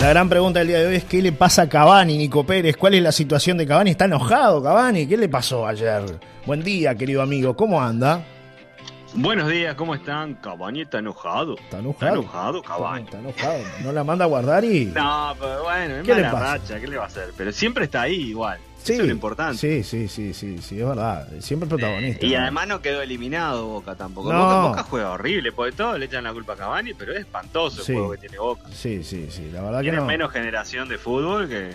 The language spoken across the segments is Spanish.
La gran pregunta del día de hoy es ¿qué le pasa a Cavani, Nico Pérez? ¿Cuál es la situación de Cavani? ¿Está enojado Cavani? ¿Qué le pasó ayer? Buen día, querido amigo. ¿Cómo anda? Buenos días, ¿cómo están? Cavani está enojado. ¿Está enojado? Está enojado, Cavani. Está enojado. ¿No la manda a guardar y...? No, pero bueno, es ¿Qué le mala pasa? racha, ¿qué le va a hacer? Pero siempre está ahí igual. Sí, Eso es lo importante. Sí, sí, sí, sí, sí, es verdad. Siempre protagonista. Y ¿no? además no quedó eliminado Boca tampoco. No. Boca, Boca juega horrible, porque todos le echan la culpa a Cavani, pero es espantoso Sí. el juego que tiene Boca. Sí, sí, sí, la verdad que Tiene no. menos generación de fútbol que,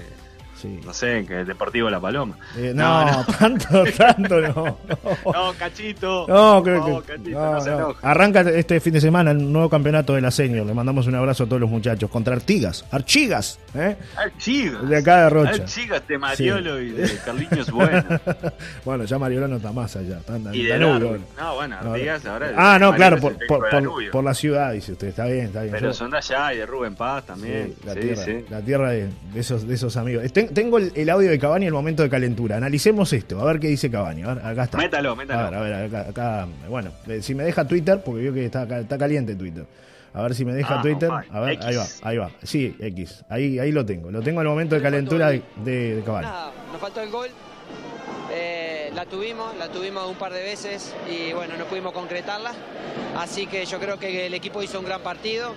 Sí. no sé, que el Deportivo La Paloma. Eh, no, tanto, tanto no. No, Cachito. No, creo No, que. Cachito, no, no se no. enoje. Arranca este fin de semana el nuevo campeonato de la Senior. Le mandamos un abrazo a todos los muchachos. Contra Artigas. Archigas. ¿eh? Archigas. De acá de Rocha. Archigas de Mariolo y de Carliños Bueno. bueno, ya Mariola no está más allá. Está Y de Danubio. No, bueno, No, Artigas ahora. Ah, no, Mariolo claro, por, por, la ciudad, dice usted. Está bien, está bien. Pero Yo- son de allá y de Rubén Paz también. Sí, la, Sí, tierra, la tierra de, de esos, de esos amigos. Ten- tengo el, el audio de Cavani en el momento de calentura. Analicemos esto, a ver qué dice Cavani. A ver, acá está. Métalo, métalo. A ver, a ver, acá, acá, bueno, eh, si me deja Twitter, porque veo que está, ca- está caliente Twitter. A ver si me deja Ah, Twitter. A ver, X. ahí va, ahí va. Sí, X. Ahí, ahí lo tengo. Lo tengo en el momento de calentura de, de, de Cavani. Nada, nos faltó el gol. Eh, la tuvimos, la tuvimos un par de veces y bueno, no pudimos concretarla. Así que yo creo que el equipo hizo un gran partido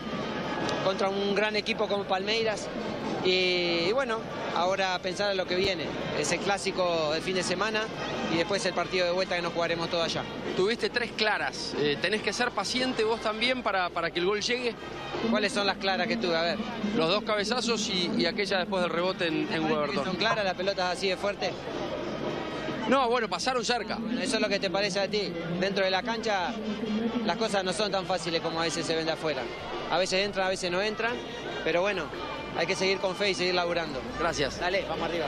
contra un gran equipo como Palmeiras. Y, y bueno, ahora pensar en lo que viene. Es el clásico del fin de semana y después el partido de vuelta que nos jugaremos todo allá. Tuviste tres claras. Eh, tenés que ser paciente vos también para, para que el gol llegue. ¿Cuáles son las claras que tuve? A ver. Los dos cabezazos y, y aquella después del rebote en, en ¿Son claras las pelotas así de fuerte? No, bueno, pasaron cerca. Bueno, Eso es lo que te parece a ti. Dentro de la cancha las cosas no son tan fáciles como a veces se ven de afuera. A veces entran, a veces no entran, pero bueno, hay que seguir con fe y seguir laburando. Gracias. Dale, vamos arriba.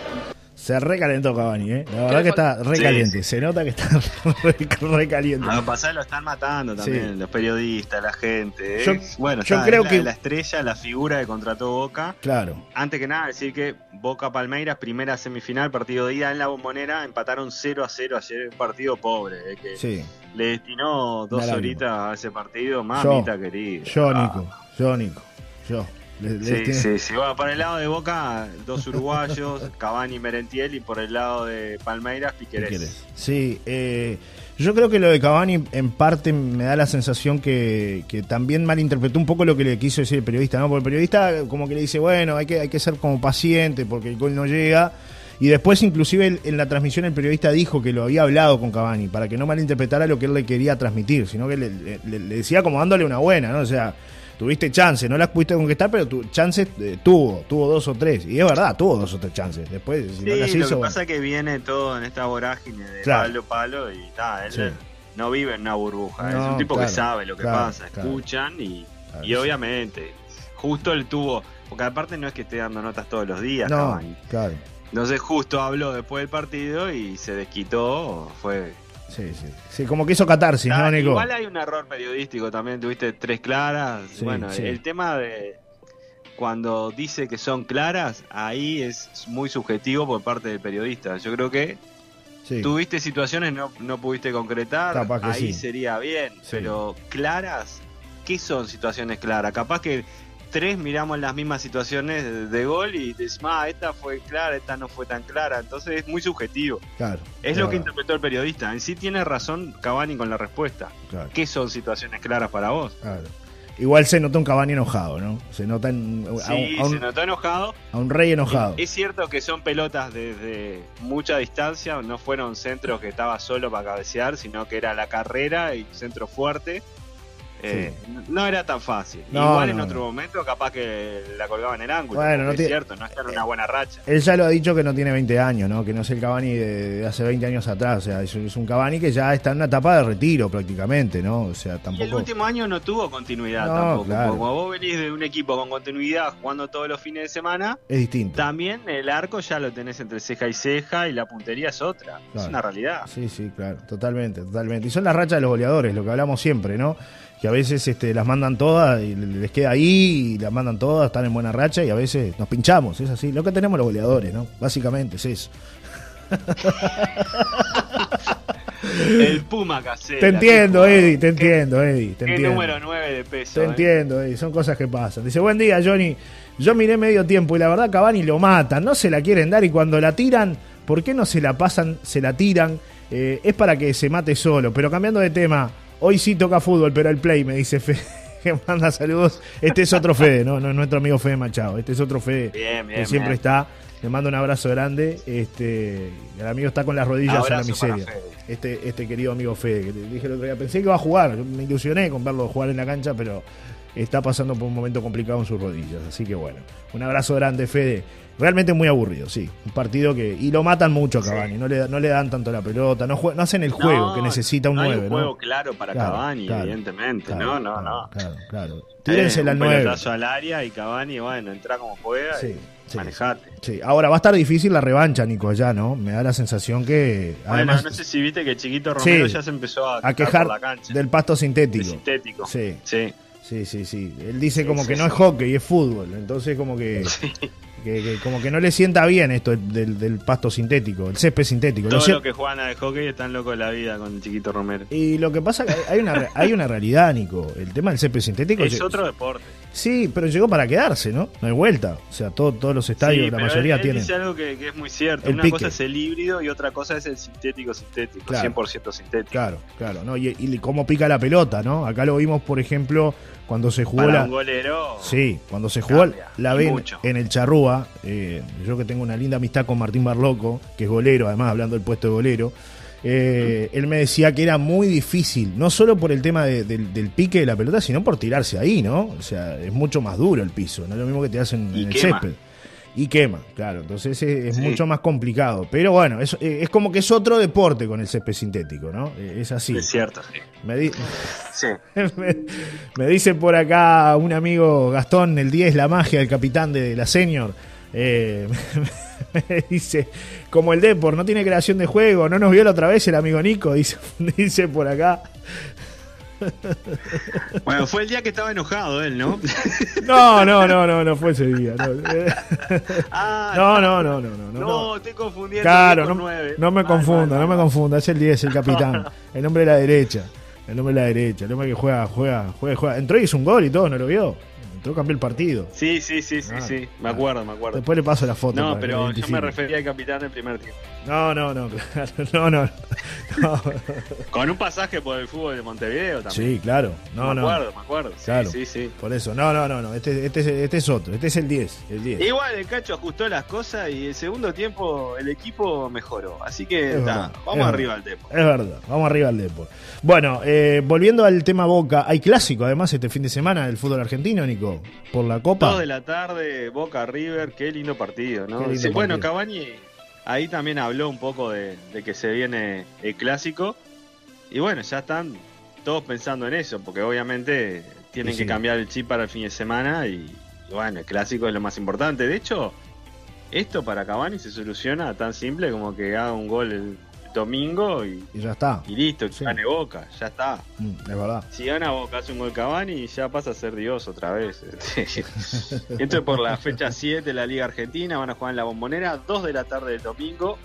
Se recalentó Cavani, ¿eh? La verdad que está Sí, recaliente. Se nota que está recaliente. A pasar lo están matando también, Sí. los periodistas, la gente. Yo- es- bueno, yo está, creo la, que- la estrella, la figura que contrató Boca. Claro. Antes que nada, decir que Boca Palmeiras, primera semifinal, partido de ida en la bombonera, empataron 0 a 0 ayer, un partido pobre, eh, que Sí. le destinó dos horitas a ese partido, Yo, mamita querida. Yo, Ah. Nico. Yo, Nico. Yo. Sí, tiene- sí, sí. Bueno, por el lado de Boca, dos uruguayos, Cavani y Merentiel, y por el lado de Palmeiras, ¿Qué Piquerés. querés? Sí, eh, yo creo que lo de Cavani en parte me da la sensación que, que también malinterpretó un poco lo que le quiso decir el periodista, ¿no? Porque el periodista como que le dice, bueno, hay que, hay que ser como paciente porque el gol no llega. Y después inclusive en la transmisión el periodista dijo que lo había hablado con Cavani para que no malinterpretara lo que él le quería transmitir, sino que le, le- le decía como dándole una buena, ¿no? O sea, tuviste chance, no las pudiste conquistar, pero tu chance eh, tuvo, tuvo dos o tres. Y es verdad, tuvo dos o tres chances. Después, si no Sí, las lo hizo, que pasa es que viene todo en esta vorágine de Claro. palo palo y ta, él Sí. no vive en una burbuja, es un tipo claro, que sabe lo que claro, pasa, escuchan y, y obviamente, justo él tuvo, porque aparte no es que esté dando notas todos los días, No, entonces justo habló después del partido y se desquitó, fue... Sí, sí. Sí, como que hizo catarsis, Ah, ¿no, Nico? igual hay un error periodístico también, tuviste tres claras, Sí, bueno, sí. el tema de cuando dice que son claras, ahí es muy subjetivo por parte del periodista, yo creo que Sí. Tuviste situaciones, no, no pudiste concretar, Capaz que ahí sería bien, pero claras, ¿qué son situaciones claras? Capaz que tres miramos las mismas situaciones de, gol y decimos, ah, esta fue clara, esta no fue tan clara, entonces es muy subjetivo. Claro. Es lo que interpretó el periodista, en sí tiene razón Cavani con la respuesta. Claro, ¿Qué son situaciones claras para vos? claro. Igual se nota un Cavani enojado, ¿no? Se nota en- a, Sí, un, a un- se notó enojado. a un rey enojado. Es cierto que son pelotas desde mucha distancia, no fueron centros que estaba solo para cabecear, sino que era la carrera y centro fuerte. Eh, No era tan fácil. No, Igual no, en otro no. momento capaz que la colgaba en el ángulo. Bueno, no es tiene- cierto, no está en una buena racha. Él ya lo ha dicho que no tiene 20 años, ¿no? Que no es el Cavani de, de hace 20 años atrás. O sea, es, es un Cavani que ya está en una etapa de retiro prácticamente, ¿no? O sea, Y el tampoco. último año no tuvo continuidad No, tampoco. claro. Como vos venís de un equipo con continuidad jugando todos los fines de semana, Es distinto. también el arco ya lo tenés entre ceja y ceja y la puntería es otra. Es una realidad. Sí, sí, claro, totalmente, totalmente. Y son las rachas de los goleadores, lo que hablamos siempre, ¿no? Que a veces este, las mandan todas y les queda ahí, y las mandan todas, están en buena racha y a veces nos pinchamos, es así. Lo que tenemos los goleadores, ¿no? Básicamente es eso. El Puma casero. Te entiendo, Eddie, te entiendo, Eddie. Te ¿Qué entiendo. número 9 de peso? Te eh? entiendo, Eddie, son cosas que pasan. Dice, buen día, Johnny. Yo miré medio tiempo y la verdad Cavani lo matan, no se la quieren dar y cuando la tiran, ¿por qué no se la pasan, se la tiran? Eh, es para que se mate solo. Pero cambiando de tema, hoy sí toca fútbol, pero el play, me dice Fede, que manda saludos. Este es otro Fede, no, no es nuestro amigo Fede Machado, este es otro Fede Bien, bien, que siempre bien. está. Le mando un abrazo grande. Este, el amigo está con las rodillas en la miseria. Este, este querido amigo Fede, que te dije el otro día, pensé que iba a jugar, me ilusioné con verlo jugar en la cancha, pero está pasando por un momento complicado en sus rodillas. Así que bueno, un abrazo grande, Fede. Realmente muy aburrido, sí. Un partido que. Y lo matan mucho a Cavani, no, le, no le dan tanto la pelota, no, jue- no hacen el juego No, que necesita un no hay 9, un ¿no? juego claro para Claro, Cavani, claro, evidentemente. Claro, no, no, no. Claro, claro. Tírense Eh, la un 9. pelotazo al área y Cavani, bueno, entra como juega Sí, y sí, manejate. Sí, ahora va a estar difícil la revancha, Nico, allá, ¿no? Me da la sensación que. Además, bueno, no sé si viste que Chiquito Romero Sí. ya se empezó a, a quejar quejar por la cancha. del pasto de sintético. sintético. Sí. Sí. Sí, sí, sí. Él dice como que no es hockey, es fútbol. Entonces como que, que- que como que no le sienta bien esto del, del pasto sintético, el césped sintético. Lo cier- los que juegan de hockey están locos de la vida con Chiquito Romero. Y lo que pasa que hay una, hay una realidad, Nico. El tema del césped sintético Es otro deporte. Sí, pero llegó para quedarse, ¿no? No hay vuelta. O sea, todo- todos los estadios, Sí, la mayoría él, él tienen. dice algo que, que es muy cierto. El Una pique. cosa es el híbrido y otra cosa es el sintético sintético, Claro. 100% sintético. Claro, claro. ¿no? Y, y cómo pica la pelota, ¿no? Acá lo vimos, por ejemplo, cuando se jugó Para la... un golero. Sí, cuando se jugó Cambia, la B en, en el Charrúa, eh, yo que tengo una linda amistad con Martín Barloco, que es golero, además hablando del puesto de golero, eh, él me decía que era muy difícil, no solo por el tema de- del, del pique de la pelota, sino por tirarse ahí, ¿no? O sea, es mucho más duro el piso, no es lo mismo que te hacen Y en el césped. Y quema, claro, entonces es, es Sí. mucho más complicado. Pero bueno, es, es como que es otro deporte con el césped sintético, ¿no? Eh, Es así. Es cierto, sí. Me di- Sí. me, me dice por acá un amigo Gastón, el 10, la magia del capitán de la senior. Eh, me dice, como el Depor, no tiene creación de juego, no nos vio la otra vez el amigo Nico, dice, dice por acá. Bueno, fue el día que estaba enojado él, ¿no? No, no, no, no, no fue ese día. No, ah, no, no, no, no, no. no, no. estoy confundiendo. Claro, 10 con no, 9. no me confunda, mal, no me confunda, es el 10, el capitán, el hombre de la derecha, el hombre de la derecha, el hombre que juega, juega, juega, juega. Entró y hizo un gol y todo, ¿no lo vio? Entró, cambió el partido. Sí, sí, sí, sí, Ah, sí. Me acuerdo, me acuerdo. Después le paso la foto. No, pero yo me refería al capitán del primer tiempo. No, no, no, claro, no, no. no. Con un pasaje por el fútbol de Montevideo también. Sí, claro. No, me no. acuerdo, me acuerdo. Sí, Claro. sí, sí. Por eso. No, no, no, no. Este, este, es- este es otro. Este es el 10. El 10. Igual el Cacho ajustó las cosas y el segundo tiempo el equipo mejoró. Así que Es vamos es arriba al Depo. Es verdad. Vamos arriba al Depor. Bueno, eh, volviendo al tema Boca, hay clásico además este fin de semana del fútbol argentino, Nico. Por la Copa. Dos de la tarde, Boca River, qué lindo partido, ¿no? Qué lindo Sí, bueno. Cavani ahí también habló un poco de, de que se viene el clásico. Y bueno, ya están todos pensando en eso, porque obviamente tienen que cambiar el chip para el fin de semana y, y bueno, el clásico es lo más importante. De hecho, esto para Cavani se soluciona tan simple como que haga un gol el domingo y, Y ya está. y listo, que Sí. gane Boca, ya está. Mm, es verdad. Si gana Boca, hace un gol Cavani, ya pasa a ser Dios otra vez. Esto es por la fecha 7 de la Liga Argentina, van a jugar en la bombonera, 2 de la tarde del domingo.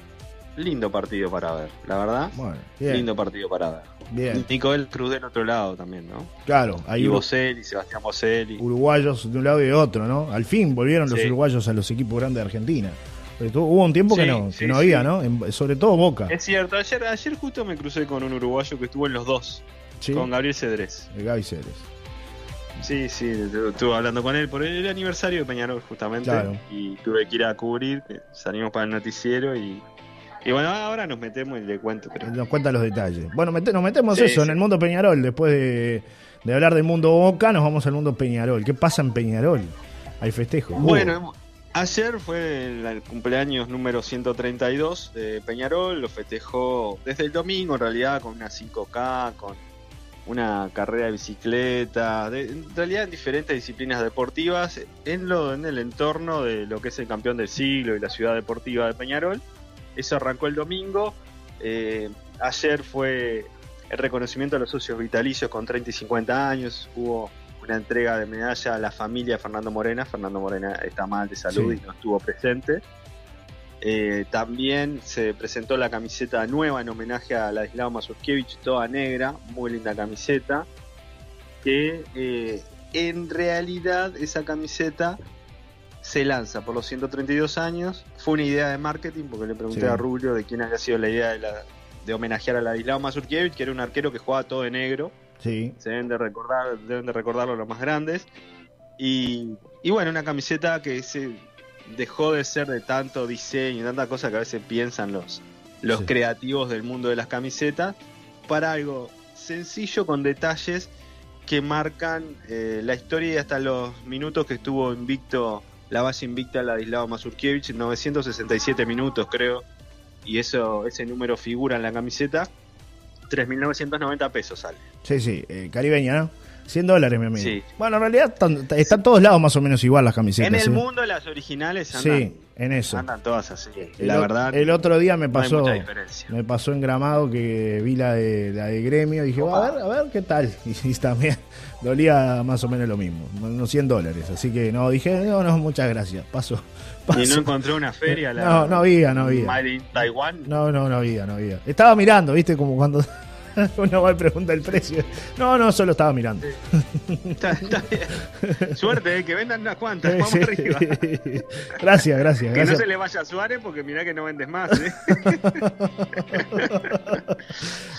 Lindo partido para ver, la verdad. Bueno. Lindo partido para ver. Bien. Nicoel Cruz del otro lado también, ¿no? Claro, hay y Boselli, Sebastián Boselli. uruguayos de un lado y de otro, ¿no? Al fin volvieron los uruguayos a los equipos grandes de Argentina. Hubo un tiempo que Sí, no, que no había, sí. ¿no? En- sobre todo Boca. Es cierto, ayer, ayer justo me crucé con un uruguayo que estuvo en los dos, con Gabriel Cedrés. de Gaby Ceres. Sí, sí, estuve hablando con él por el aniversario de Peñarol justamente Claro. y tuve que ir a cubrir, que salimos para el noticiero y, y bueno, ahora nos metemos y le cuento, pero Nos cuenta los detalles. Bueno, mete- nos metemos eso en el mundo Peñarol. Después de, de hablar del mundo Boca, nos vamos al mundo Peñarol. ¿Qué pasa en Peñarol? Hay festejo. bueno, ayer fue el, cumpleaños número 132 de Peñarol, lo festejó desde el domingo en realidad con una 5K, con una carrera de bicicleta, de- en realidad en diferentes disciplinas deportivas, en, lo, en el entorno de lo que es el campeón del siglo y la ciudad deportiva de Peñarol. Eso arrancó el domingo. eh, ayer fue el reconocimiento a los socios vitalicios con 30 y 50 años. Hubo una entrega de medalla a la familia de Fernando Morena. Fernando Morena está mal de salud Sí. y no estuvo presente. Eh, también se presentó la camiseta nueva en homenaje a Ladislao Mazurkiewicz, toda negra, muy linda camiseta. Que eh, en realidad esa camiseta se lanza por los 132 años. Fue una idea de marketing, porque le pregunté Sí. a Rubio de quién había sido la idea de, la- de homenajear a Ladislao Mazurkiewicz, que era un arquero que jugaba todo de negro Sí. se deben de recordar, deben de recordarlo los más grandes. Y, y bueno, una camiseta que se dejó de ser de tanto diseño y tanta cosa que a veces piensan los, los Sí. creativos del mundo de las camisetas para algo sencillo con detalles que marcan eh, la historia y hasta los minutos que estuvo invicto la base invicta Ladislao Mazurkiewicz, 967 minutos creo, y eso ese número figura en la camiseta, 3.990 pesos sale. Sí, sí, eh, caribeña, ¿no? 100 dólares, mi amigo. Sí. Bueno, en realidad están, están todos lados más o menos igual las camisetas. En el ¿sí? mundo las originales andan, Sí, en eso. andan todas así. El, la verdad, el otro día me no hay pasó, mucha me pasó en Gramado que vi la de, la de gremio dije, Opa. a ver, a ver qué tal. Y, y también dolía más o menos lo mismo, unos 100 dólares. Así que no, dije, no, no, muchas gracias. Paso. Y no encontré una feria. La, No, no había, no había. Taiwan. No, no, no había, no había. Estaba mirando, viste, como cuando uno va y pregunta el precio. No, no, solo estaba mirando. Está, está bien. Suerte, eh, que vendan unas cuantas. Vamos Sí. arriba. Gracias, gracias, Que no se le vaya a Suárez porque mirá que no vendes más. ¿eh?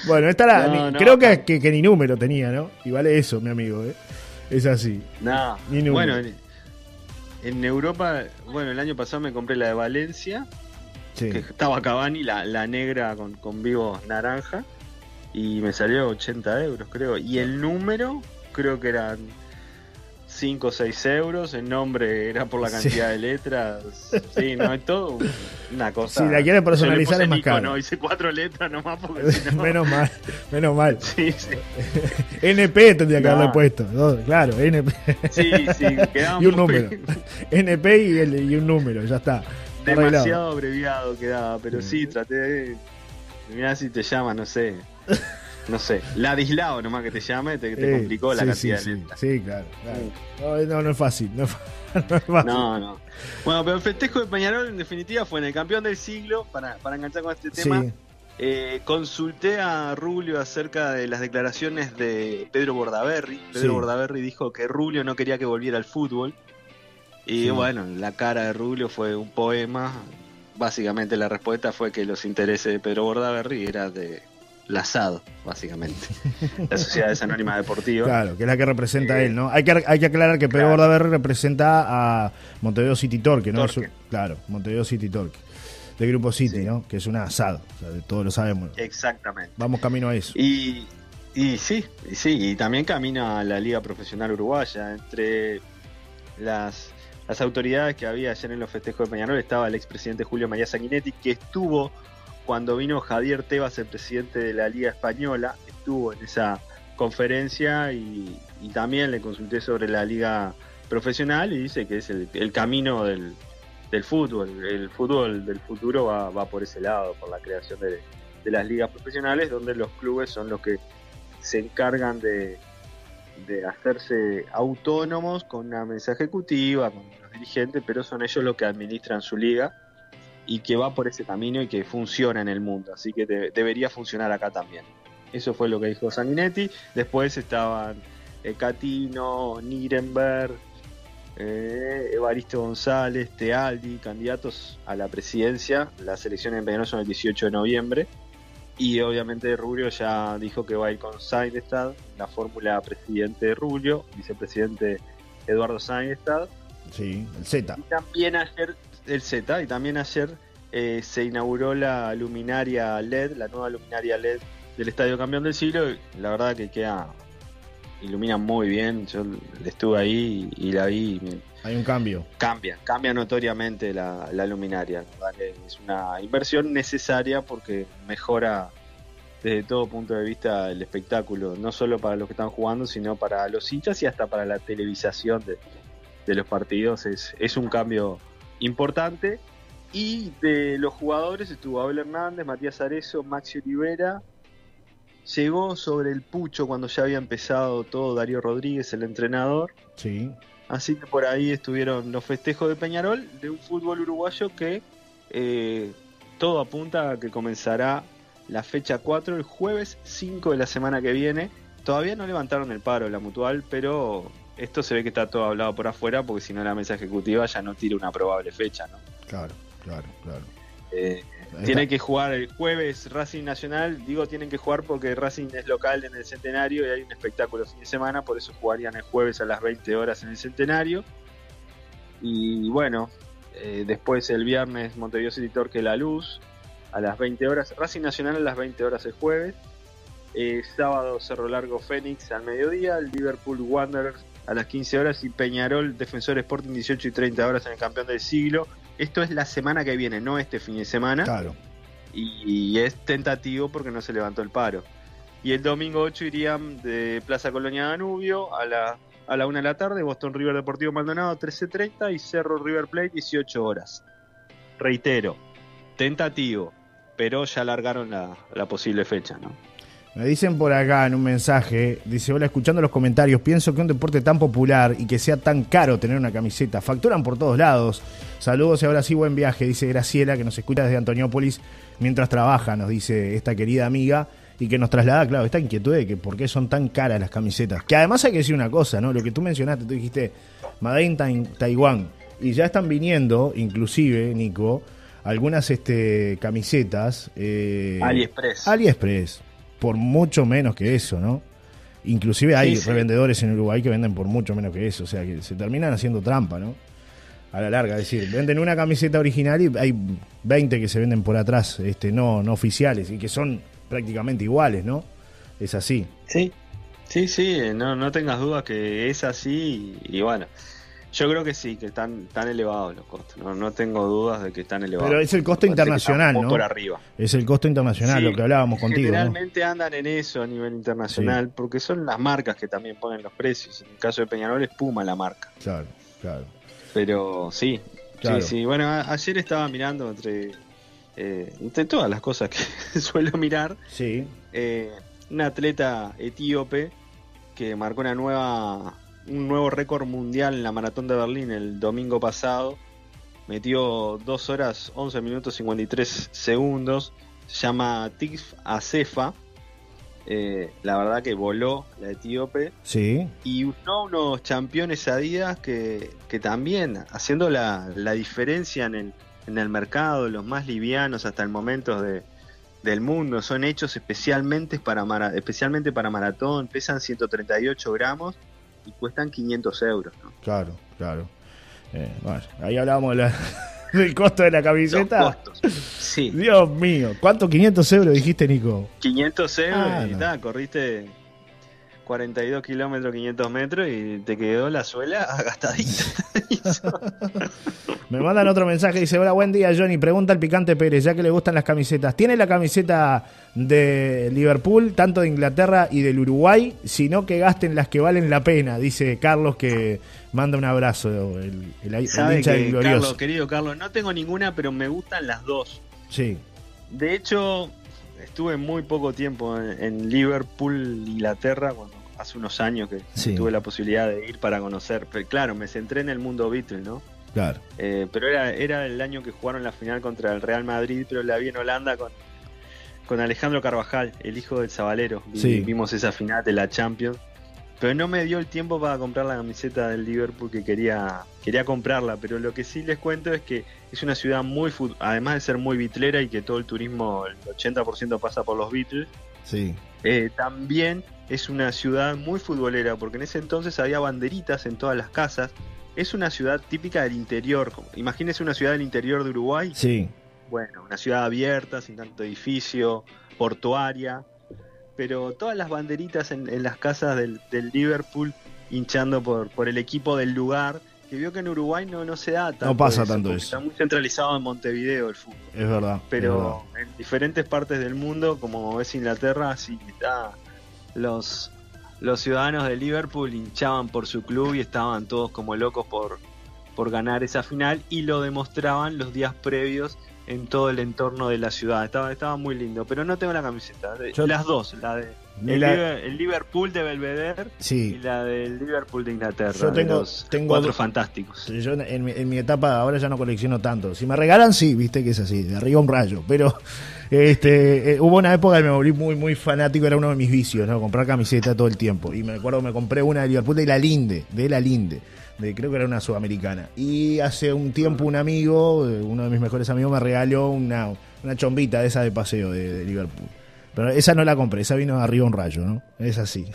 Bueno, esta No, no, creo que, que, que ni número tenía, ¿no? Y vale eso, mi amigo, ¿eh? Es así. No. Ni número. Bueno, en, Europa, bueno, el año pasado me compré la de Valencia, Sí. que estaba Cavani, la, la negra con, con vivo naranja, y me salió 80 euros, creo. Y el número, creo que eran 5 o 6 euros. El nombre era por la Sí. cantidad de letras. Sí, no, es todo una cosa. Si la quiere personalizar es más Nico, caro. No, hice cuatro letras nomás porque si no. menos mal, menos mal. Sí, sí, NP tendría que haberle puesto. ¿no? Claro, NP. sí, sí, quedaba y un número. NP y, el- y un número, ya está. Arreglado. demasiado abreviado quedaba, pero Sí. sí, traté de. Mirá si te llama, no sé. No sé, Ladislao nomás que te llame, te, te Eh, complicó la sí, cantidad sí, de sí, letras. sí, claro. claro. No, no, no es fácil. No, no es fácil. No, no. Bueno, pero el festejo de Peñarol en definitiva fue en el campeón del siglo, para, para enganchar con este tema. Eh, consulté a Rulio acerca de las declaraciones de Pedro Bordaberry. Pedro. Bordaberry dijo que Rulio no quería que volviera al fútbol. Y bueno, la cara de Rulio fue un poema. Básicamente la respuesta fue que los intereses de Pedro Bordaberry era de la SAD, básicamente. la Sociedad Anónima Deportiva. claro, que es la que representa a Eh, él, ¿no? Hay que, hay que aclarar que Pedro claro. Bordaberry representa a Montevideo City Torque, ¿no? Torque. Claro, Montevideo City Torque. De Grupo City, Sí. ¿no? Que es una asado, o sea, de- todos lo sabemos. Exactamente. Vamos camino a eso. Y, y sí, y sí, y también camina a la Liga Profesional Uruguaya. Entre las, las autoridades que había ayer en los festejos de Peñarol estaba el expresidente Julio María Sanguinetti, que estuvo cuando vino Javier Tebas, el presidente de la Liga Española, estuvo en esa conferencia y, también le consulté sobre la Liga Profesional y dice que es el, camino del, fútbol. El fútbol del futuro va, por ese lado, por la creación de, de las ligas profesionales, donde los clubes son los que se encargan de, de hacerse autónomos con una mesa ejecutiva, con los dirigentes, pero son ellos los que administran su liga y que va por ese camino y que funciona en el mundo. Así que de- debería funcionar acá también. Eso fue lo que dijo Sanguinetti. Después estaban eh, Catino, Nirenberg, eh, Evaristo González, Tealdi, candidatos a la presidencia. Las elecciones son el 18 de noviembre. Y obviamente Rubio ya dijo que va a ir con Sainestad, la fórmula presidente de Rubio, vicepresidente Eduardo Sainestad. Sí, el Z. Y también ayer, el Z, y también ayer eh, se inauguró la luminaria LED, la nueva luminaria LED del Estadio Campeón del Siglo. y La verdad que queda, ilumina muy bien. Yo estuve ahí y, y la vi y Hay un cambio. cambia, cambia notoriamente la, la luminaria. Es una inversión necesaria porque mejora desde todo punto de vista el espectáculo, no solo para los que están jugando, sino para los hinchas y hasta para la televisación de, de los partidos. Es, es un cambio importante. Y de los jugadores estuvo Abel Hernández, Matías Arezo, Maxi Olivera. Llegó sobre el pucho cuando ya había empezado todo Darío Rodríguez, el entrenador. Sí. Así que por ahí estuvieron los festejos de Peñarol de un fútbol uruguayo que eh, todo apunta a que comenzará la fecha 4 el jueves 5 de la semana que viene. Todavía no levantaron el paro la mutual, pero esto se ve que está todo hablado por afuera porque si no la mesa ejecutiva ya no tira una probable fecha, ¿no? Claro, claro, claro. Eh, tiene que jugar el jueves Racing Nacional, digo tienen que jugar porque Racing es local en el Centenario y hay un espectáculo fin de semana, por eso jugarían el jueves a las 20 horas en el Centenario. Y bueno, eh, después el viernes Montevideo City Torque La Luz a las 20 horas, Racing Nacional a las 20 horas el jueves. Eh, sábado Cerro Largo Fénix al mediodía, Liverpool Wanderers a las 15 horas y Peñarol Defensor Sporting 18 y 30 horas en el campeón del siglo. Esto es la semana que viene, no este fin de semana. Claro. Y, es tentativo porque no se levantó el paro. Y el domingo 8 irían de Plaza Colonia Danubio a la, a la 1 de la tarde, Boston River Deportivo Maldonado 13.30 y Cerro River Plate 18 horas. Reitero, tentativo, pero ya alargaron la, la posible fecha, ¿no? Me dicen por acá en un mensaje, dice, hola, escuchando los comentarios, pienso que un deporte tan popular y que sea tan caro tener una camiseta, facturan por todos lados. Saludos y ahora sí buen viaje, dice Graciela, que nos escucha desde Antoniópolis mientras trabaja, nos dice esta querida amiga, y que nos traslada, claro, esta inquietud de que por qué son tan caras las camisetas. Que además hay que decir una cosa, ¿no? Lo que tú mencionaste, tú dijiste, Made in Taiwán, y ya están viniendo, inclusive, Nico, algunas este, camisetas. Eh, AliExpress. AliExpress por mucho menos que eso, ¿no? Inclusive hay revendedores en Uruguay que venden por mucho menos que eso, o sea, que se terminan haciendo trampa, ¿no? A la larga, es decir, venden una camiseta original y hay 20 que se venden por atrás, este, no, no oficiales, y que son prácticamente iguales, ¿no? Es así. Sí, sí, sí, no, no tengas dudas que es así y bueno, yo creo que sí, que están tan elevados los costos. No, no tengo dudas de que están elevados. Pero es el costo internacional, ¿no? Por arriba. Es el costo internacional, lo que hablábamos contigo. Generalmente andan en eso a nivel internacional, porque son las marcas que también ponen los precios. En el caso de Peñarol es Puma la marca. Claro, claro. Pero sí, sí, sí. Bueno, ayer estaba mirando entre, eh, entre todas las cosas que suelo mirar. Sí. Eh, un atleta etíope que marcó una nueva un nuevo récord mundial en la maratón de Berlín el domingo pasado. Metió 2 horas 11 minutos 53 segundos. Se llama Tif Acefa. Eh, la verdad que voló la etíope. Sí. Y usó unos campeones Adidas que, que también, haciendo la, la diferencia en el, en el mercado, los más livianos hasta el momento de, del mundo, son hechos especialmente para, especialmente para maratón, pesan 138 gramos y cuestan 500 euros. ¿no? Claro, claro. Eh, bueno, ahí hablábamos del costo de la camiseta. Los costos. Sí. Dios mío, ¿cuánto 500 euros dijiste, Nico? 500 euros ah, y nada, corriste 42 kilómetros, 500 metros y te quedó la suela agastadita. Me mandan otro mensaje, dice, hola, buen día Johnny, pregunta al Picante Pérez, ya que le gustan las camisetas. ¿Tiene la camiseta de Liverpool, tanto de Inglaterra y del Uruguay, sino que gasten las que valen la pena? Dice Carlos que manda un abrazo, el, el, hincha glorioso. Carlos, querido Carlos, no tengo ninguna, pero me gustan las dos. Sí. De hecho, estuve muy poco tiempo en, Liverpool, Inglaterra, cuando hace unos años que tuve la posibilidad de ir para conocer. Pero claro, me centré en el mundo Beatle, ¿no? Claro. Eh, pero era, era el año que jugaron la final contra el Real Madrid, pero la vi en Holanda con, con Alejandro Carvajal, el hijo del Zabalero. Vimos esa final de la Champions. Pero no me dio el tiempo para comprar la camiseta del Liverpool que quería, quería comprarla. Pero lo que sí les cuento es que es una ciudad muy, además de ser muy bitlera y que todo el turismo, el 80% pasa por los Beatles. Sí. Eh, también es una ciudad muy futbolera, porque en ese entonces había banderitas en todas las casas es una ciudad típica del interior. Imagínese una ciudad del interior de Uruguay. Sí. Bueno, una ciudad abierta, sin tanto edificio, portuaria. Pero todas las banderitas en, las casas del, Liverpool hinchando por, por el equipo del lugar. Que vio que en Uruguay no, no se da tanto. No pasa tanto eso. Está muy centralizado en Montevideo el fútbol. Es verdad. Pero en diferentes partes del mundo, como es Inglaterra, sí está los los ciudadanos de Liverpool hinchaban por su club y estaban todos como locos por, por ganar esa final y lo demostraban los días previos en todo el entorno de la ciudad. Estaba, estaba muy lindo, pero no tengo la camiseta. las dos, la de El, La- Liber- el Liverpool de Belvedere Sí. y la del Liverpool de Inglaterra. Yo tengo- los tengo cuatro dos- fantásticos. Yo en, en mi etapa ahora ya no colecciono tanto. Si me regalan, sí, viste que es así, de arriba un rayo. Pero este eh, hubo una época que me volví muy muy fanático, era uno de mis vicios, ¿no? Comprar camiseta todo el tiempo. Y me acuerdo que me compré una de Liverpool de la Linde, de la Linde. De, creo que era una sudamericana. Y hace un tiempo un amigo, eh, uno de mis mejores amigos, me regaló una, una chombita de esa de paseo de, de Liverpool. Pero esa no la compré, esa vino arriba un rayo, ¿no? Es así.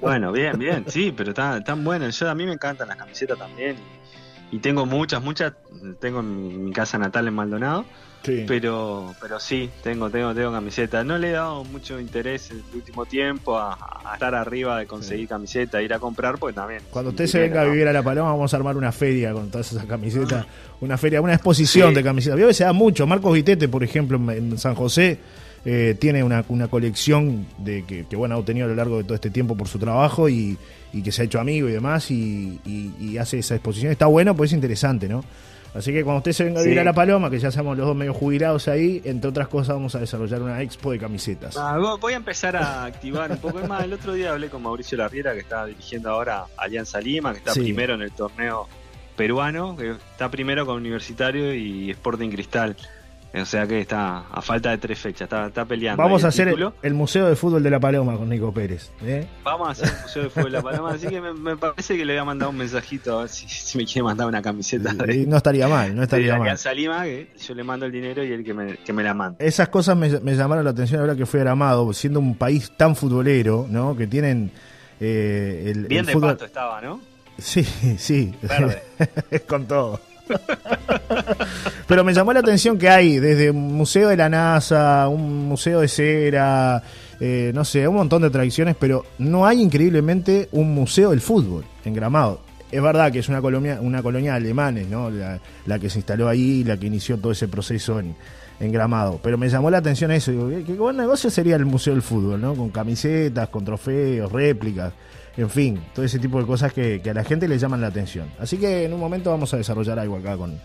Bueno, bien, bien, sí, pero tan, tan bueno. Yo, a mí me encantan las camisetas también. Y, y tengo muchas, muchas. Tengo en mi, mi casa natal en Maldonado. Sí. Pero, pero sí, tengo, tengo, tengo camisetas. No le he dado mucho interés en el último tiempo a, a estar arriba de conseguir camiseta, ir a comprar, pues también. Cuando usted se venga a vivir a La Paloma, vamos a armar una feria con todas esas camisetas. Una feria, una exposición Sí. de camisetas. Veo que se da mucho. Marcos Vitete, por ejemplo, en, en San José, eh, tiene una, una colección de que, que, bueno, ha obtenido a lo largo de todo este tiempo por su trabajo y, y que se ha hecho amigo y demás y, y- y hace esa exposición. Está bueno, pues es interesante, ¿no? Así que cuando usted se venga a vivir Sí. a La Paloma, que ya estamos los dos medio jubilados ahí, entre otras cosas vamos a desarrollar una expo de camisetas. Ah, vo- voy a empezar a activar un poco más. El otro día hablé con Mauricio Larriera, que está dirigiendo ahora Alianza Lima, que está Sí. primero en el torneo peruano, que está primero con Universitario y Sporting Cristal. O sea que está a falta de tres fechas, está, está peleando. Vamos a hacer el, Museo de Fútbol de La Paloma con Nico Pérez. ¿eh? Vamos a hacer el Museo de Fútbol de La Paloma, así que me, me parece que le voy a mandar un mensajito a ver si, si me quiere mandar una camiseta de, no estaría mal, no de estaría mal. Alianza Lima, que yo le mando el dinero y él que me, que me la manda. Esas cosas me, me llamaron la atención ahora que fui a Gramado, siendo un país tan futbolero, ¿no? Que tienen eh, el, Bien el de fútbol. pasto estaba, ¿no? Sí, sí. Verde. es con todo. Pero me llamó la atención que hay desde un museo de la NASA, un museo de cera, eh, no sé, un montón de tradiciones, pero no hay increíblemente un museo del fútbol en Gramado. Es verdad que es una colonia, una colonia de alemanes, ¿no? La, que se instaló ahí, la que inició todo ese proceso en, Gramado. Pero me llamó la atención eso. Digo, qué buen negocio sería el Museo del Fútbol, ¿no? Con camisetas, con trofeos, réplicas, en fin, todo ese tipo de cosas que, que a la gente le llaman la atención. Así que en un momento vamos a desarrollar algo acá con,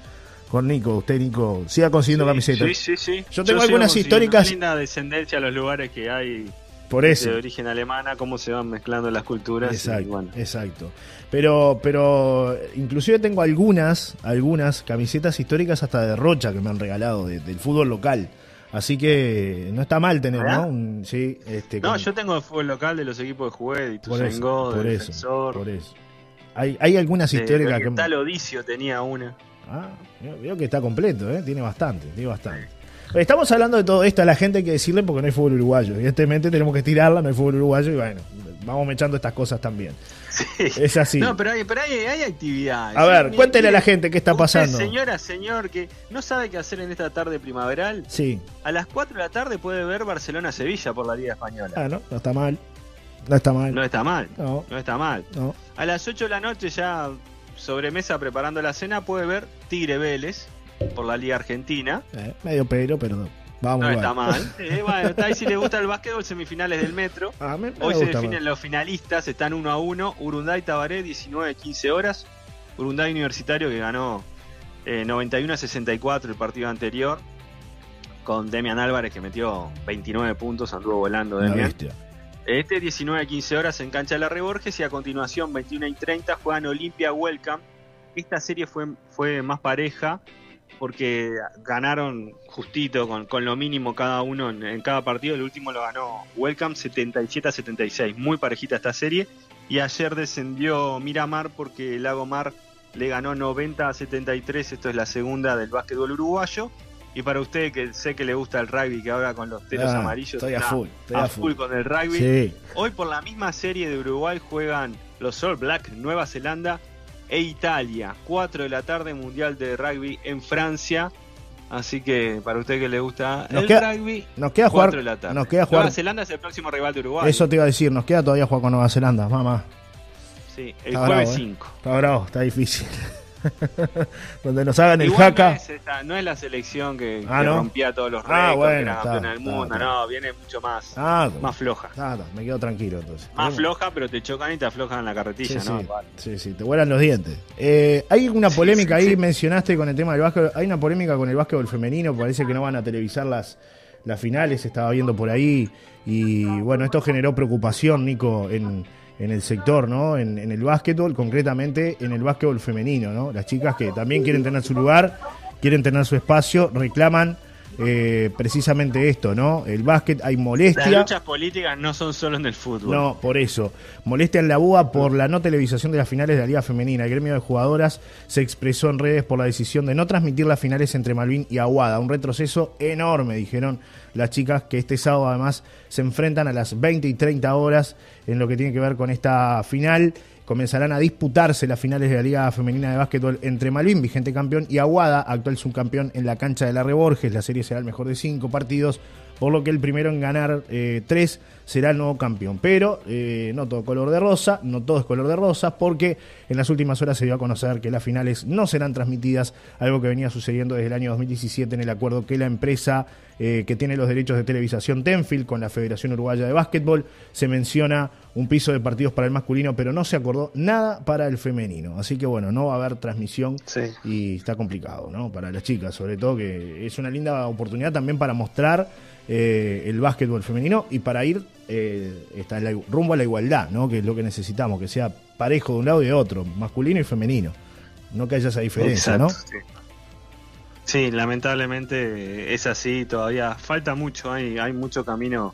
con Nico. Usted, Nico, siga consiguiendo camisetas. Sí, sí, sí. Yo tengo algunas históricas- linda descendencia a los lugares que hay Por eso. de origen alemana, cómo se van mezclando las culturas. y Exacto, bueno. exacto. Pero, pero inclusive tengo algunas, algunas camisetas históricas hasta de Rocha que me han regalado de- del fútbol local. Así que no está mal tener. ¿no? Un- sí, este, No, con- yo tengo el fútbol local de los equipos de Juez, de por eso, Ituzaingó, por de eso, Defensor. por eso. Hay, hay algunas históricas que... Tal Odicio tenía una. Ah, veo- que está completo, ¿eh? Tiene bastante, tiene bastante. Estamos hablando de todo esto, a la gente hay que decirle porque no hay fútbol uruguayo. Evidentemente tenemos que estirarla, no hay fútbol uruguayo y bueno, vamos echando estas cosas también. Es así. No, pero hay, pero hay, hay actividades. A ver, cuéntele a la gente qué está usted, pasando. señora, señor, que no sabe qué hacer en esta tarde primaveral, Sí. a las 4 de la tarde puede ver Barcelona-Sevilla por la Liga Española. Ah, no, no está mal. No está mal. No está mal, No, no está mal. no. A las 8 de la noche ya sobremesa preparando la cena puede ver Tigre Vélez por la Liga Argentina. Eh, medio pero, pero vamos No está mal. Eh, bueno, está ahí si le gusta el básquetbol, semifinales del Metro. Ah, me- me Hoy se gusta definen los finalistas, están 1 a 1. Urunday Tabaré, 19-15 horas. Urunday Universitario que ganó eh, 91 a 64 el partido anterior. Con Demian Álvarez que metió 29 puntos, anduvo volando Demian. Este 19 a 15 horas en cancha de la Reborges y a continuación 21 y 30 juegan Olimpia Welcome. Esta serie fue, fue más pareja porque ganaron justito con, con lo mínimo cada uno en, en cada partido. El último lo ganó Welcome 77 a 76. Muy parejita esta serie. Y ayer descendió Miramar porque Lago Mar le ganó 90 a 73. Esto es la segunda del básquetbol uruguayo. Y para usted que sé que le gusta el rugby, que ahora con los telos Ah, amarillos estoy a full, estoy a a full full. con el rugby. Sí. Hoy por la misma serie de Uruguay juegan los All Black Nueva Zelanda e Italia. 4 de la tarde Mundial de Rugby en Francia. Así que para usted que le gusta Nos el queda- rugby, Nos queda 4 jugar. de la tarde. Nos queda jugar. Nueva Zelanda es el próximo rival de Uruguay. Eso te iba a decir, nos queda todavía jugar con Nueva Zelanda, mamá. Sí, el Está jueves bravo, ¿eh? 5. Está bravo, está difícil. Donde nos hagan el jaca. no, es esta- no es la selección que, Ah, que ¿no? rompía todos los Ah, récords, bueno, que era campeona del mundo. está. No, viene mucho más, Ah, más floja. ah, me quedo tranquilo entonces. Más floja, pero te chocan y te aflojan la carretilla, Sí, ¿no? sí, sí, sí, te vuelan los dientes. Eh, hay una polémica ahí, mencionaste con el tema del básquet, hay una polémica con el básquetbol femenino, parece que no van a televisar las, las finales, estaba viendo por ahí, y bueno, esto generó preocupación, Nico, en, en el sector, ¿no? En, en, el básquetbol, concretamente en el básquetbol femenino, ¿no? Las chicas que también quieren tener su lugar, quieren tener su espacio, reclaman eh, precisamente esto, ¿no? El básquet, hay molestia. Las luchas políticas no son solo en el fútbol. No, por eso. Molestia en la BUA por la no televisación de las finales de la Liga Femenina. El gremio de jugadoras se expresó en redes por la decisión de no transmitir las finales entre Malvin y Aguada. Un retroceso enorme, dijeron las chicas, que este sábado además se enfrentan a las 20 y 30 horas en lo que tiene que ver con esta final comenzarán a disputarse las finales de la Liga Femenina de Básquetbol entre Malvin, vigente campeón, y Aguada, actual subcampeón en la cancha de la Reborges. La serie será el mejor de cinco partidos, por lo que el primero en ganar eh, tres será el nuevo campeón. Pero eh, no todo color de rosa, no todo es color de rosa, porque en las últimas horas se dio a conocer que las finales no serán transmitidas, algo que venía sucediendo desde el año 2017 en el acuerdo que la empresa eh, que tiene los derechos de televisación Tenfield con la Federación Uruguaya de Básquetbol se menciona un piso de partidos para el masculino, pero no se acordó nada para el femenino. Así que bueno, no va a haber transmisión y está complicado, ¿no? Para las chicas, sobre todo que es una linda oportunidad también para mostrar eh, el básquetbol femenino y para ir eh, está rumbo a la igualdad, ¿no? Que es lo que necesitamos, que sea parejo de un lado y de otro, masculino y femenino. No que haya esa diferencia, ¿no? Sí. Lamentablemente es así, todavía. Falta mucho, hay, hay mucho camino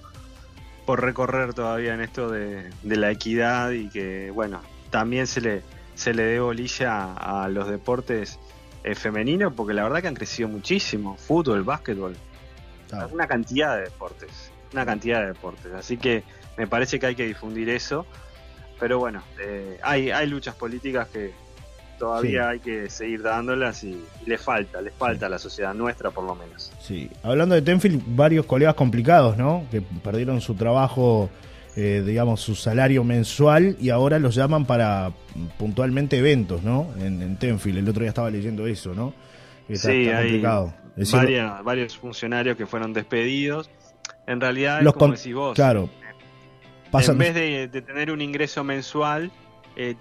por recorrer todavía en esto de, la equidad y que, bueno, también se le, se le dé bolilla a, los deportes eh, femeninos porque la verdad que han crecido muchísimo, fútbol, básquetbol, una cantidad de deportes, una cantidad de deportes, así que me parece que hay que difundir eso, pero bueno, eh, hay, hay luchas políticas que, todavía hay que seguir dándolas y, le falta, le falta a la sociedad nuestra por lo menos. Sí, hablando de Tenfield, varios colegas complicados, ¿no? Que perdieron su trabajo, eh, digamos, su salario mensual y ahora los llaman para puntualmente eventos, ¿no? En, Tenfield, el otro día estaba leyendo eso, ¿no? sí, hay varios funcionarios que fueron despedidos. En realidad, los como decís vos, claro, en vez de tener un ingreso mensual, eh,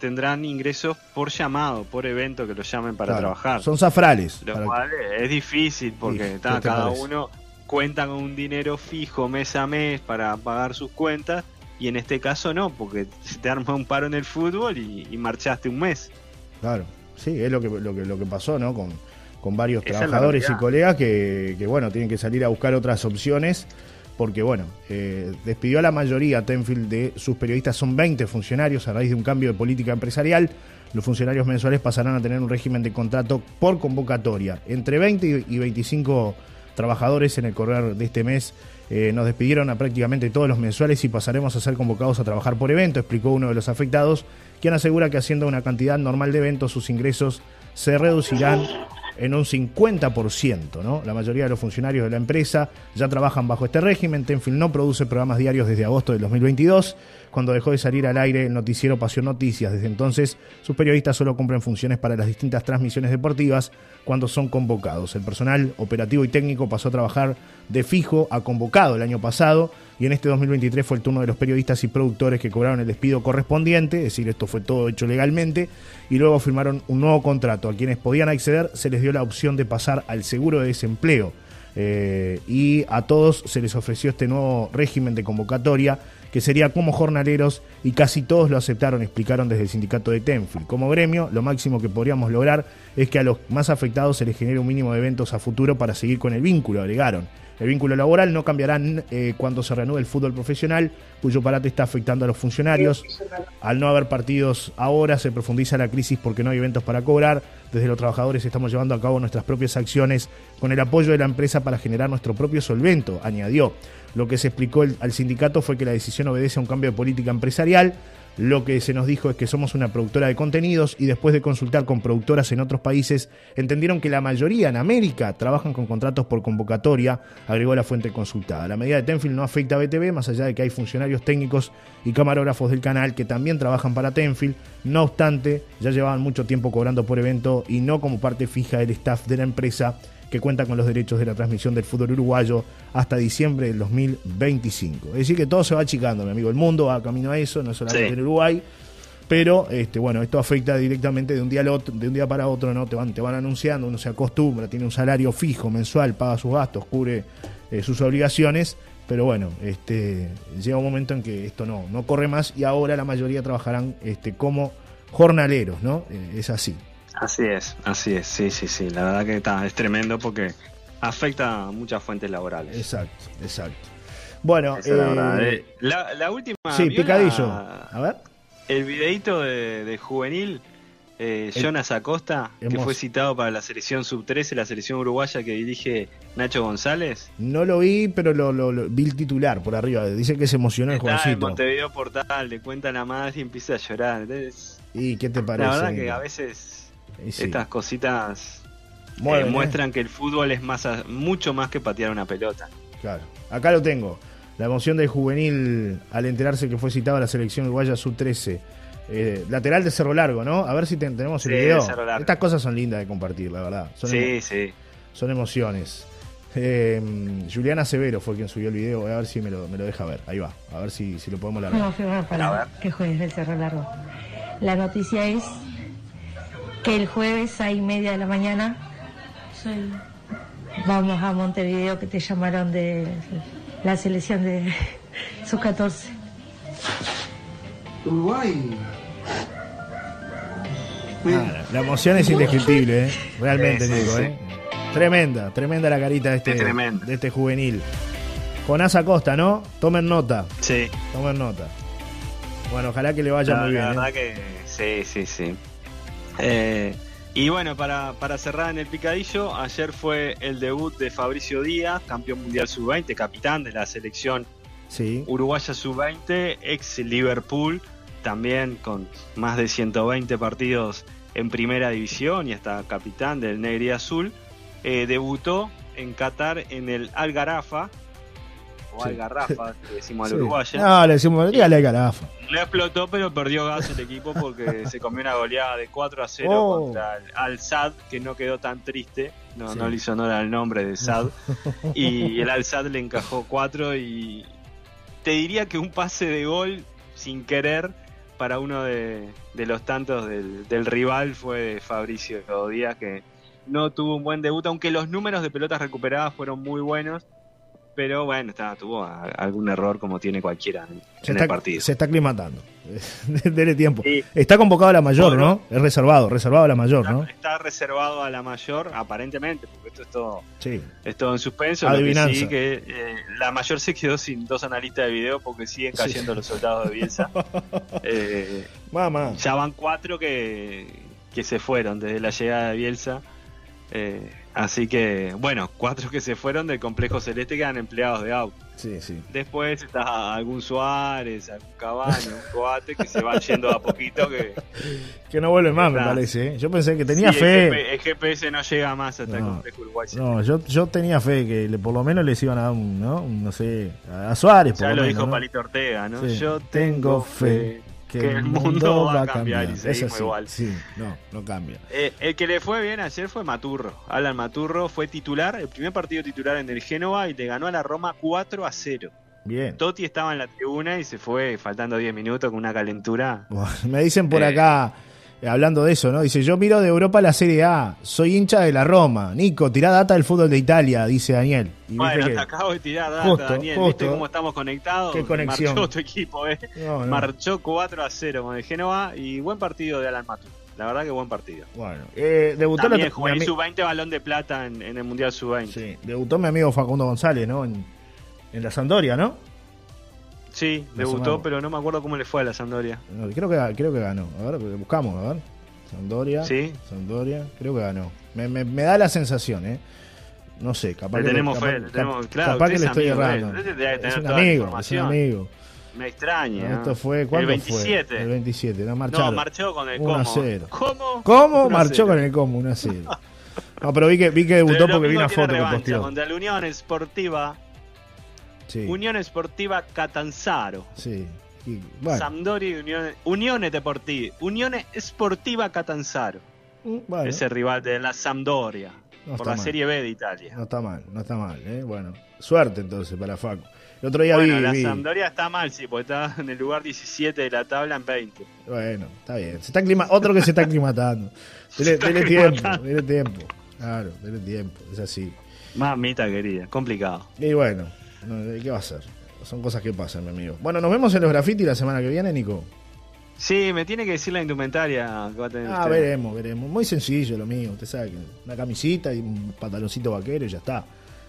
tendrán ingresos por llamado, por evento que los llamen para trabajar. Son zafrales. Lo cual es difícil porque cada uno cuenta con un dinero fijo mes a mes para pagar sus cuentas y en este caso no, porque se te arma un paro en el fútbol y, marchaste un mes. Claro, sí, es lo que, lo que, lo que pasó, ¿no? Con, con varios trabajadores y colegas que, que, bueno, tienen que salir a buscar otras opciones porque bueno, eh, despidió a la mayoría Tenfield de sus periodistas, son 20 funcionarios a raíz de un cambio de política empresarial. Los funcionarios mensuales pasarán a tener un régimen de contrato por convocatoria. Entre 20 y 25 trabajadores en el correr de este mes eh, nos despidieron a prácticamente todos los mensuales y pasaremos a ser convocados a trabajar por evento, explicó uno de los afectados, quien asegura que haciendo una cantidad normal de eventos sus ingresos se reducirán en un 50%. ¿no? La mayoría de los funcionarios de la empresa ya trabajan bajo este régimen. Tenfield no produce programas diarios desde agosto del 2022, cuando dejó de salir al aire el noticiero Pasión Noticias. Desde entonces, sus periodistas solo cumplen funciones para las distintas transmisiones deportivas cuando son convocados. El personal operativo y técnico pasó a trabajar de fijo a convocado el año pasado y en este 2023 fue el turno de los periodistas y productores que cobraron el despido correspondiente, es decir, esto fue todo hecho legalmente, y luego firmaron un nuevo contrato. A quienes podían acceder se les dio la opción de pasar al seguro de desempleo. Eh, y a todos se les ofreció este nuevo régimen de convocatoria que sería como jornaleros y casi todos lo aceptaron, explicaron desde el sindicato de Tenfield. Como gremio, lo máximo que podríamos lograr es que a los más afectados se les genere un mínimo de eventos a futuro para seguir con el vínculo, agregaron. El vínculo laboral no cambiará eh, cuando se reanude el fútbol profesional, cuyo parate está afectando a los funcionarios. Al no haber partidos ahora, se profundiza la crisis porque no hay eventos para cobrar. Desde los trabajadores estamos llevando a cabo nuestras propias acciones con el apoyo de la empresa para generar nuestro propio solvento, añadió. Lo que se explicó al sindicato fue que la decisión obedece a un cambio de política empresarial lo que se nos dijo es que somos una productora de contenidos y después de consultar con productoras en otros países, entendieron que la mayoría en América trabajan con contratos por convocatoria, agregó la fuente consultada. La medida de Tenfield no afecta a BTV, más allá de que hay funcionarios técnicos y camarógrafos del canal que también trabajan para Tenfield. No obstante, ya llevaban mucho tiempo cobrando por evento y no como parte fija del staff de la empresa que cuenta con los derechos de la transmisión del fútbol uruguayo hasta diciembre del 2025. Es decir, que todo se va achicando, mi amigo. El mundo va camino a eso, no solamente en Uruguay. Pero este, bueno, esto afecta directamente de un día al otro, de un día para otro, ¿no? Te van, te van anunciando, uno se acostumbra, tiene un salario fijo mensual, paga sus gastos, cubre eh, sus obligaciones, pero bueno, este, llega un momento en que esto no, no corre más y ahora la mayoría trabajarán este, como jornaleros, ¿no? Eh, es así. Así es, así es, sí, sí, sí, la verdad que está, es tremendo porque afecta a muchas fuentes laborales. Exacto, exacto. Bueno, la, eh. Eh, la, la última. sí, ¿vio picadillo. la- A ver. el videito de, de juvenil, eh, El- Jonas Acosta, que fue citado para la selección sub-13, la selección uruguaya que dirige Nacho González. No lo vi, pero lo, lo- lo- vi el titular por arriba. Dice que se emocionó el Está en jovencito. Montevideo Portal, le cuenta la madre y empieza a llorar. Entonces, ¿Y qué te parece? la verdad que a veces sí. estas cositas eh, Mueven, ¿eh? muestran que el fútbol es más a- mucho más que patear una pelota. Claro. Acá lo tengo. La emoción del juvenil al enterarse que fue citado a la selección uruguaya sub-13. Eh, lateral de Cerro Largo, ¿no? A ver si ten- tenemos el Sí, video. Cerro Largo. Estas cosas son lindas de compartir, la verdad. Son, Sí, emo- sí. son emociones. Eh, Juliana Severo fue quien subió el video. Voy a ver si me lo, me lo deja ver. Ahí va. A ver si, si lo podemos largar. Vamos a firmar para que juegues el Cerro Largo. La noticia es que el jueves a y media de la mañana vamos a Montevideo que te llamaron de la selección de sus 14. Uruguay. Ah, la emoción es indescriptible, ¿eh? Realmente, Sí, sí, Nico, sí. ¿eh? Tremenda, tremenda la carita de este, de este juvenil. Jonás Acosta, ¿no? Tomen nota, Sí. tomen nota. Bueno, ojalá que le vaya La, muy bien. la ¿eh? verdad que sí, sí, sí. Eh, y bueno, para, para cerrar en el picadillo, ayer fue el debut de Fabricio Díaz, campeón mundial sub-20, capitán de la selección Sí, uruguaya sub-20, ex Liverpool, también con más de 120 partidos en primera división y hasta capitán del Negri Azul. Eh, debutó en Qatar en el Algarafa, o Sí. Algarrafa, que decimos sí. al uruguayo. No, le decimos, dígale a Carafa. No explotó, pero perdió gas el equipo porque se comió una goleada de 4 a 0 Oh. contra el Al Sad, que no quedó tan triste. No, Sí. no le hizo honor al nombre de Sad. y el Al Sad le encajó 4 y te diría que un pase de gol sin querer para uno de, de los tantos del, del rival fue de Fabricio Díaz, que no tuvo un buen debut, aunque los números de pelotas recuperadas fueron muy buenos. Pero bueno, está, tuvo a- algún error como tiene cualquiera en, Se en está, el partido. se está aclimatando. Dele tiempo. Sí. Está convocado a la mayor, Bueno. ¿no? Es reservado, reservado a la mayor, ¿no? Está, reservado a la mayor, aparentemente, porque esto es todo, Sí. es todo en suspenso. Lo que Adivinanza. sí que eh, la mayor se quedó sin dos analistas de video porque siguen Sí. cayendo los soldados de Bielsa. Eh, Mamá. ya van cuatro que, que se fueron desde la llegada de Bielsa. Eh, así que, bueno, cuatro que se fueron del complejo celeste quedan empleados de auto. Sí, sí. Después está algún Suárez, algún Cabaño, un Coate que se van yendo a poquito que Que no vuelve más, me Está. parece. ¿eh? Yo pensé que tenía Sí, fe. El, GP el GPS no llega más hasta el complejo Uruguay. No, yo, yo tenía fe que le- por lo menos les iban a dar un, ¿no? Un, no sé, a Suárez, por ya lo menos, dijo ¿no? Palito Ortega, ¿no? Sí. Yo tengo fe que, el mundo va a cambiar, y Es seguimos así, igual. Sí, no, no cambia. Eh, el que le fue bien ayer fue Maturro. Alan Maturro fue titular, el primer partido titular en el Génova y le ganó a la Roma 4 a 0. Bien. Totti estaba en la tribuna y se fue faltando 10 minutos con una calentura. Bueno, Me dicen por Eh. acá, hablando de eso, ¿no? Dice, yo miro de Europa la Serie A, soy hincha de la Roma. Nico, tirá data del fútbol de Italia, dice Daniel. Y Bueno, te acabo de tirar data, Justo, Daniel. justo. ¿Viste cómo estamos conectados? Qué conexión. Marchó tu equipo, ¿eh? No, no. Marchó 4 a 0 con el Génova y buen partido de Alan Maturro. La verdad que buen partido. Bueno, eh, debutó, la- También ami- sub-20 balón de plata en, en el Mundial sub-20. Sí, sí, debutó mi amigo Facundo González, ¿no? En, en la Sandoria, ¿no? La debutó, sumamos. pero no me acuerdo cómo le fue a la Sampdoria. No, Creo que, creo que ganó. A ver, buscamos, a ver. Sandoria. Sí. Sandoria, creo que ganó. Me, me- me da la sensación, ¿eh? No sé, capaz Le que tenemos capaz- fe, le tenemos- claro, capaz que le es estoy amigo errando. Es un amigo, es un amigo. Me extraña. Esto fue, ¿cuándo el 27. fue? El 27, no no, marcharon. marchó con el 1 a cómo. 0. ¿Cómo? ¿Cómo? 1 a Marchó 0. con el combo, 1 a 0. No, pero vi que, vi que debutó porque vi una foto que posteó. Contra la Unión Esportiva, Sí, Unión Esportiva Catanzaro. sí. Y, bueno, Sampdoria Unión, Unione Deportiva. Unione Esportiva Catanzaro. mm, bueno, Ese rival de la Sampdoria. No por la mal. Serie B de Italia. no está mal, no está mal, ¿eh? Bueno, suerte entonces para Facu. El otro día bueno, vi, la vi- Sampdoria está mal, sí, porque está en el lugar 17 de la tabla en 20. Bueno, está bien. Se está aclima- Otro que se está aclimatando. Dele, dele tiempo, dele tiempo. Claro, dele tiempo. Es así. Mamita querida, complicado. Y bueno, no, ¿qué va a hacer? Son cosas que pasan, mi amigo. Bueno, nos vemos en los graffiti la semana que viene, Nico. Sí, me tiene que decir la indumentaria que va a tener. Ah, usted. veremos, veremos. Muy sencillo lo mío, usted sabe que una camisita y un pantaloncito vaquero y ya está.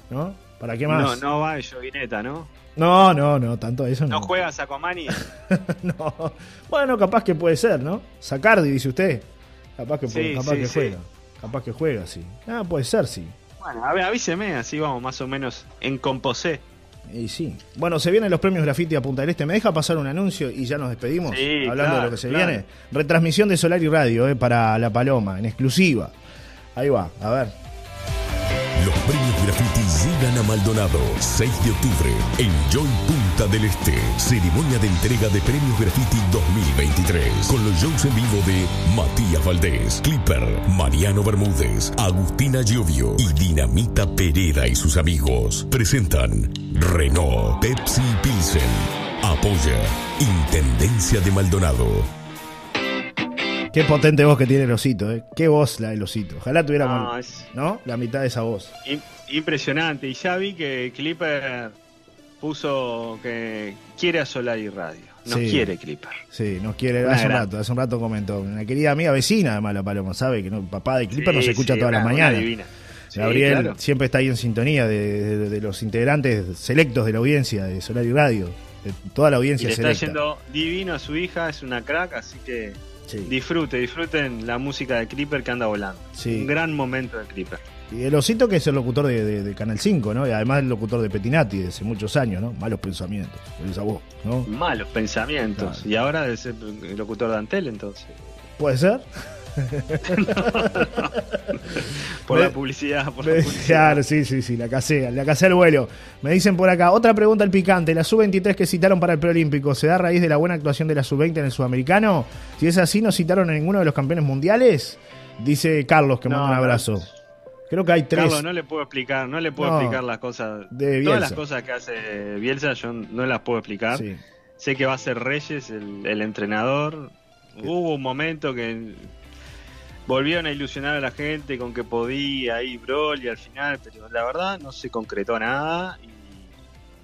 ¿No? ¿Para qué más? No, no va de joguineta, ¿no? No, no, no, tanto eso no. No juega Sacomani. no. Bueno, capaz que puede ser, ¿no? Sacardi, dice usted. Capaz que, Sí, capaz sí, que sí. juega. Capaz que juega, sí. Ah, puede ser, sí. Bueno, a ver, avíseme, así vamos más o menos en composé. Y sí. Bueno, se vienen los premios Graffiti a Punta del Este. ¿Me deja pasar un anuncio y ya nos despedimos? Sí, Hablando de lo que se claro. viene. Retransmisión de Solar y Radio, eh, para La Paloma, en exclusiva. Ahí va, a ver. Los premios graffiti llegan a Maldonado. 6 de octubre, en Joy Punta del Este. Ceremonia de entrega de premios graffiti 2023. Con los shows en vivo de Matías Valdés, Clipper, Mariano Bermúdez, Agustina Giovio y Dinamita Pereira y sus amigos. Presentan Renault, Pepsi y Pilsen. Apoya Intendencia de Maldonado. Qué potente voz que tiene el osito, ¿eh? Qué voz la del osito. Ojalá tuviéramos, No, es- ¿no? La mitad de esa voz. im- impresionante. Y ya vi que Clipper puso que quiere a Solar y Radio. No Sí. quiere Clipper. Sí, nos quiere. Una hace un rato, hace un rato comentó. Una querida amiga vecina, además, la Paloma, sabe que no, papá de Clipper Sí, nos escucha sí, todas las mañanas. Gabriel claro. siempre está ahí en sintonía de, de- de los integrantes selectos de la audiencia de Solar y Radio. De toda la Y audiencia le está yendo divino a su hija, es una crack, así que disfrute, disfruten la música de Clipper que anda volando. Un gran momento de Clipper. Y el osito que es el locutor de, de- de Canal 5, ¿no? Y además el locutor de Petinati desde muchos años, ¿no? Malos pensamientos. Esa voz, ¿no? Malos pensamientos. Claro. Y ahora es el locutor de Antel, entonces. ¿Puede ser? Por Me- la publicidad, por la publicidad. Claro, sí, sí, sí, la casea, la casea el vuelo. Me dicen por acá, otra pregunta al picante, la sub-23 que citaron para el preolímpico, ¿se da a raíz de la buena actuación de la sub-20 en el sudamericano? Si es así, ¿no citaron a ninguno de los campeones mundiales? Dice Carlos, que No, manda un abrazo. Creo que hay tres. Carlos, no le puedo explicar, no le puedo No. explicar las cosas. De. Todas las cosas que hace Bielsa yo no las puedo explicar. Sí. Sé que va a ser Reyes el, el entrenador. Hubo un momento que volvieron a ilusionar a la gente con que podía ir Brol y al final, pero la verdad no se concretó nada.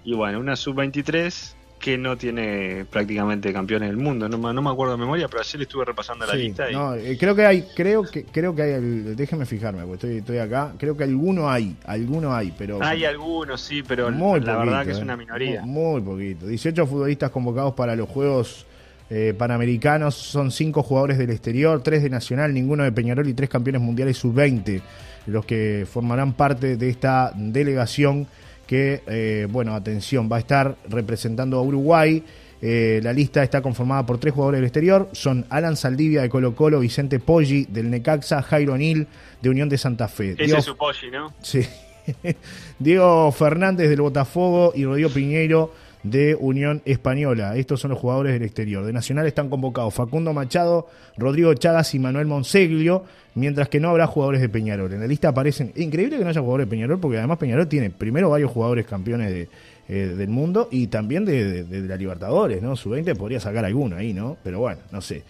Y, y bueno, una sub-23 que no tiene prácticamente campeones del mundo. No, me- no me acuerdo de memoria, pero ayer estuve repasando la lista. Y, no, eh, creo que hay, creo que, creo que hay, el- déjeme fijarme, porque estoy, estoy acá, creo que alguno hay, alguno hay, pero... Hay algunos, sí, pero Muy la poquito, verdad que es eh. una minoría. Muy, muy poquito. 18 futbolistas convocados para los Juegos eh, Panamericanos. Son 5 jugadores del exterior, 3 de Nacional, ninguno de Peñarol y 3 campeones mundiales sub-20. Los que formarán parte de esta delegación que, eh, bueno, atención, va a estar representando a Uruguay. Eh, la lista está conformada por tres jugadores del exterior. Son Alan Saldivia de Colo Colo, Vicente Poggi del Necaxa, Jairo Nil de Unión de Santa Fe. Ese Diego- es su Poggi, ¿no? Sí. Diego Fernández del Botafogo y Rodrigo Piñeiro de Unión Española. Estos son los jugadores del exterior. De Nacional están convocados Facundo Machado, Rodrigo Chagas y Manuel Monseglio, mientras que no habrá jugadores de Peñarol. En la lista aparecen... Increíble que no haya jugadores de Peñarol, porque además Peñarol tiene primero varios jugadores campeones de, eh, del mundo y también de, de- de la Libertadores, ¿no? Su 20 podría sacar alguno ahí, ¿no? Pero bueno, no sé.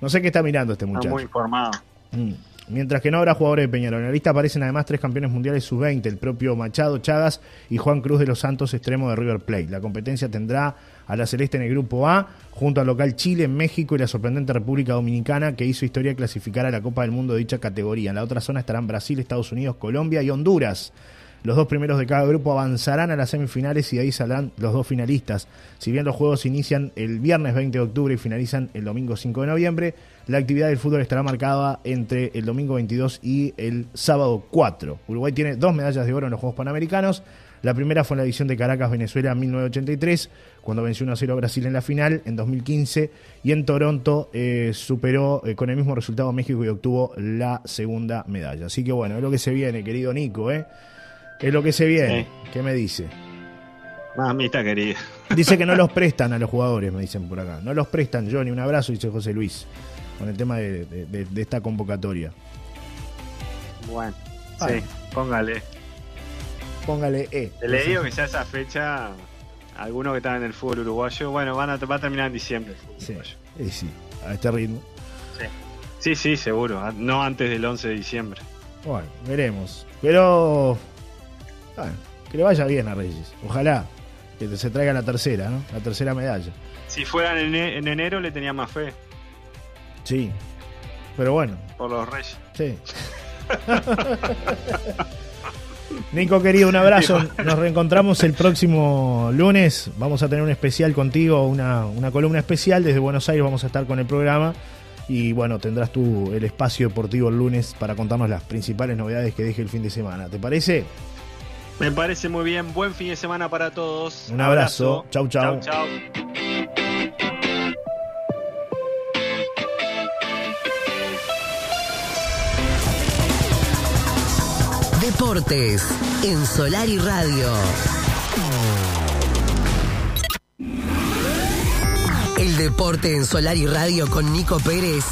No sé qué está mirando este Está muchacho. muy informado. Mm. Mientras que no habrá jugadores de Peñarol. En la lista aparecen además tres campeones mundiales sub-20, el propio Machado Chagas y Juan Cruz de los Santos, extremo de River Plate. La competencia tendrá a la Celeste en el grupo A, junto al local Chile, México y la sorprendente República Dominicana, que hizo historia clasificar a la Copa del Mundo de dicha categoría. En la otra zona estarán Brasil, Estados Unidos, Colombia y Honduras. Los dos primeros de cada grupo avanzarán a las semifinales y de ahí saldrán los dos finalistas. Si bien los juegos inician el viernes 20 de octubre y finalizan el domingo 5 de noviembre, la actividad del fútbol estará marcada entre el domingo 22 y el sábado 4. Uruguay tiene dos medallas de oro en los Juegos Panamericanos. La primera fue en la edición de Caracas, Venezuela, en 1983, cuando venció 1 a 0 a Brasil en la final, en 2015, y en Toronto eh, superó eh, con el mismo resultado México y obtuvo la segunda medalla. Así que bueno, es lo que se viene, querido Nico, ¿eh? Es lo que se viene. Sí. ¿Qué me dice? Mamita querida. Dice que no los prestan a los jugadores, me dicen por acá. No los prestan, Johnny. Un abrazo, dice José Luis, con el tema de, de- de- de esta convocatoria. Bueno, sí, póngale. Póngale E. Le digo que ya esa fecha, algunos que están en el fútbol uruguayo, bueno, van a, va a terminar en diciembre el fútbol Sí, uruguayo. y sí, a este ritmo. Sí, sí, seguro. a- No antes del 11 de diciembre. Bueno, veremos. Pero Bueno, que le vaya bien a Reyes. Ojalá que se traiga la tercera, ¿no? La tercera medalla. Si fueran en, e- en enero le tenía más fe Sí. Pero bueno, por los Reyes. sí. Nico querido, un abrazo. Nos reencontramos el próximo lunes. Vamos a tener un especial contigo, una, una columna especial. Desde Buenos Aires vamos a estar con el programa. Y bueno, tendrás tú el espacio deportivo el lunes para contarnos las principales novedades que deje el fin de semana. ¿Te parece? Me parece muy bien. Buen fin de semana para todos. Un abrazo. Chau, chau. Chau, chau. Deportes en Solar y Radio. El deporte en Solar y Radio con Nico Pérez